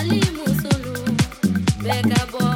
alimusulu bɛɛ ka bɔ